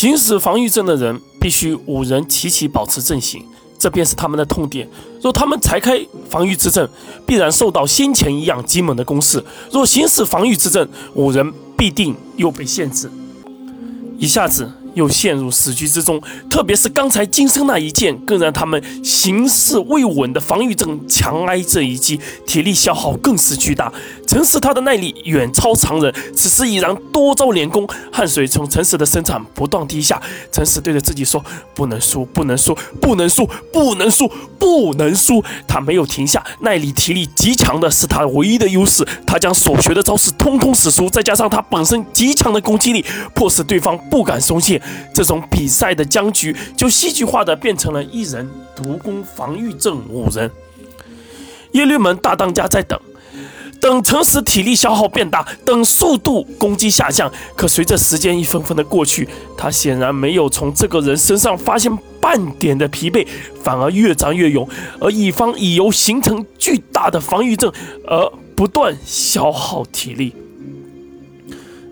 行使防御阵的人必须五人齐齐保持阵型，这便是他们的痛点。若他们裁开防御之阵，必然受到先前一样极猛的攻势；若行使防御之阵，五人必定又被限制，一下子。又陷入死局之中，特别是刚才金生那一剑，更让他们形势未稳的防御阵强挨这一击，体力消耗更是巨大。陈实他的耐力远超常人，此时已然多招连攻，汗水从陈实的身上不断滴下。陈实对着自己说：“不能输，不能输，不能输，不能输，不能输。”他没有停下，耐力、体力极强的是他唯一的优势。他将所学的招式通通使出，再加上他本身极强的攻击力，迫使对方不敢松懈。这种比赛的僵局就戏剧化的变成了一人独攻防御阵五人。耶律门大当家在等，等陈实体力消耗变大，等速度攻击下降。可随着时间一分分的过去，他显然没有从这个人身上发现半点的疲惫，反而越战越勇。而乙方已由形成巨大的防御阵而不断消耗体力，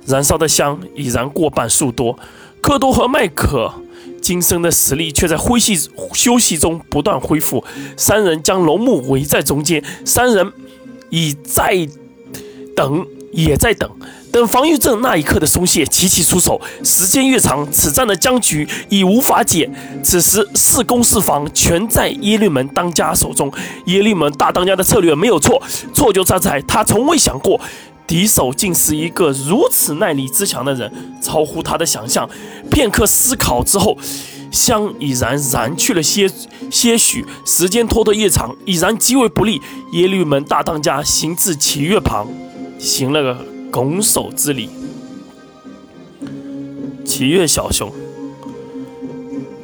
燃烧的香已然过半数多。克多和麦克今生的实力却在灰息休息中不断恢复。三人将龙木围在中间，三人已在等，也在等，等防御阵那一刻的松懈，齐齐出手。时间越长，此战的僵局已无法解。此时四攻四防，全在耶律门当家手中。耶律门大当家的策略没有错，错就差在他从未想过。敌手竟是一个如此耐力之强的人，超乎他的想象。片刻思考之后，香已然燃去了些些许，时间拖得越长，已然极为不利。耶律门大当家行至祈月旁，行了个拱手之礼。祈月小兄，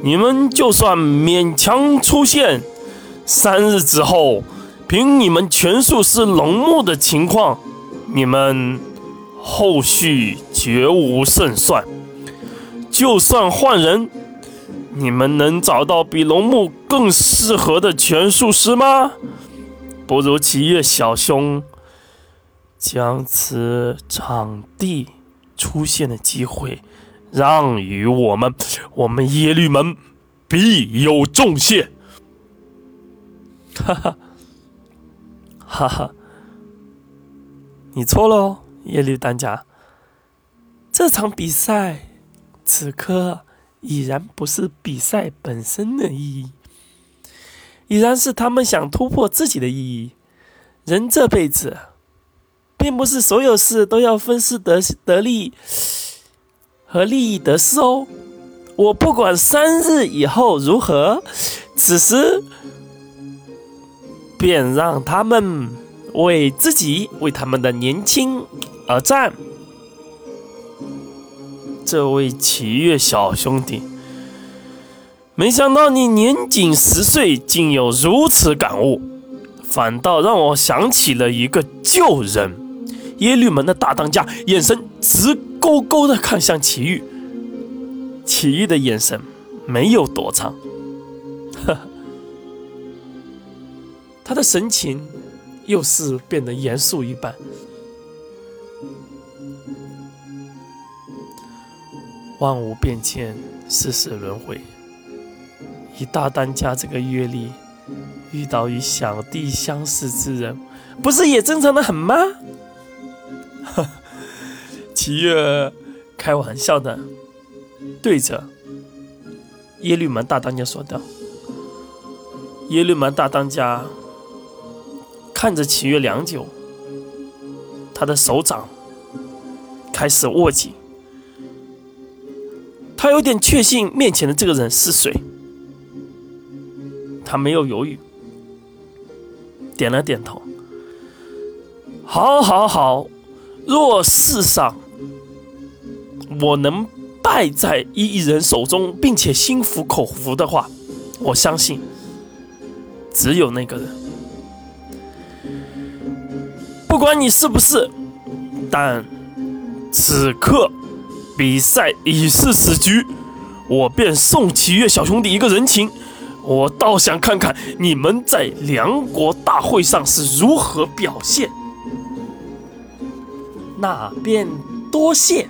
你们就算勉强出现，三日之后，凭你们全术师龙木的情况。你们后续绝无胜算。就算换人，你们能找到比龙木更适合的拳术师吗？不如齐月小兄将此场地出现的机会让与我们，我们耶律门必有重谢。哈哈，哈哈。你错了哦，耶律丹家。这场比赛此刻已然不是比赛本身的意义，已然是他们想突破自己的意义。人这辈子，并不是所有事都要分失得得利和利益得失哦。我不管三日以后如何，此时便让他们。为自己，为他们的年轻而战。这位奇月小兄弟，没想到你年仅十岁，竟有如此感悟，反倒让我想起了一个旧人——耶律门的大当家，眼神直勾勾的看向祁煜。祁煜的眼神没有躲藏，呵呵，他的神情。又是变得严肃一般。万物变迁，世事轮回。以大当家这个阅历，遇到与小弟相似之人，不是也正常的很吗？齐月开玩笑的对着耶律门大当家说道：“耶律门大当家。”看着启月良久，他的手掌开始握紧。他有点确信面前的这个人是谁。他没有犹豫，点了点头。好，好，好。若世上我能败在一人手中，并且心服口服的话，我相信只有那个人。不管你是不是，但此刻比赛已是死局，我便送启月小兄弟一个人情。我倒想看看你们在梁国大会上是如何表现。那便多谢。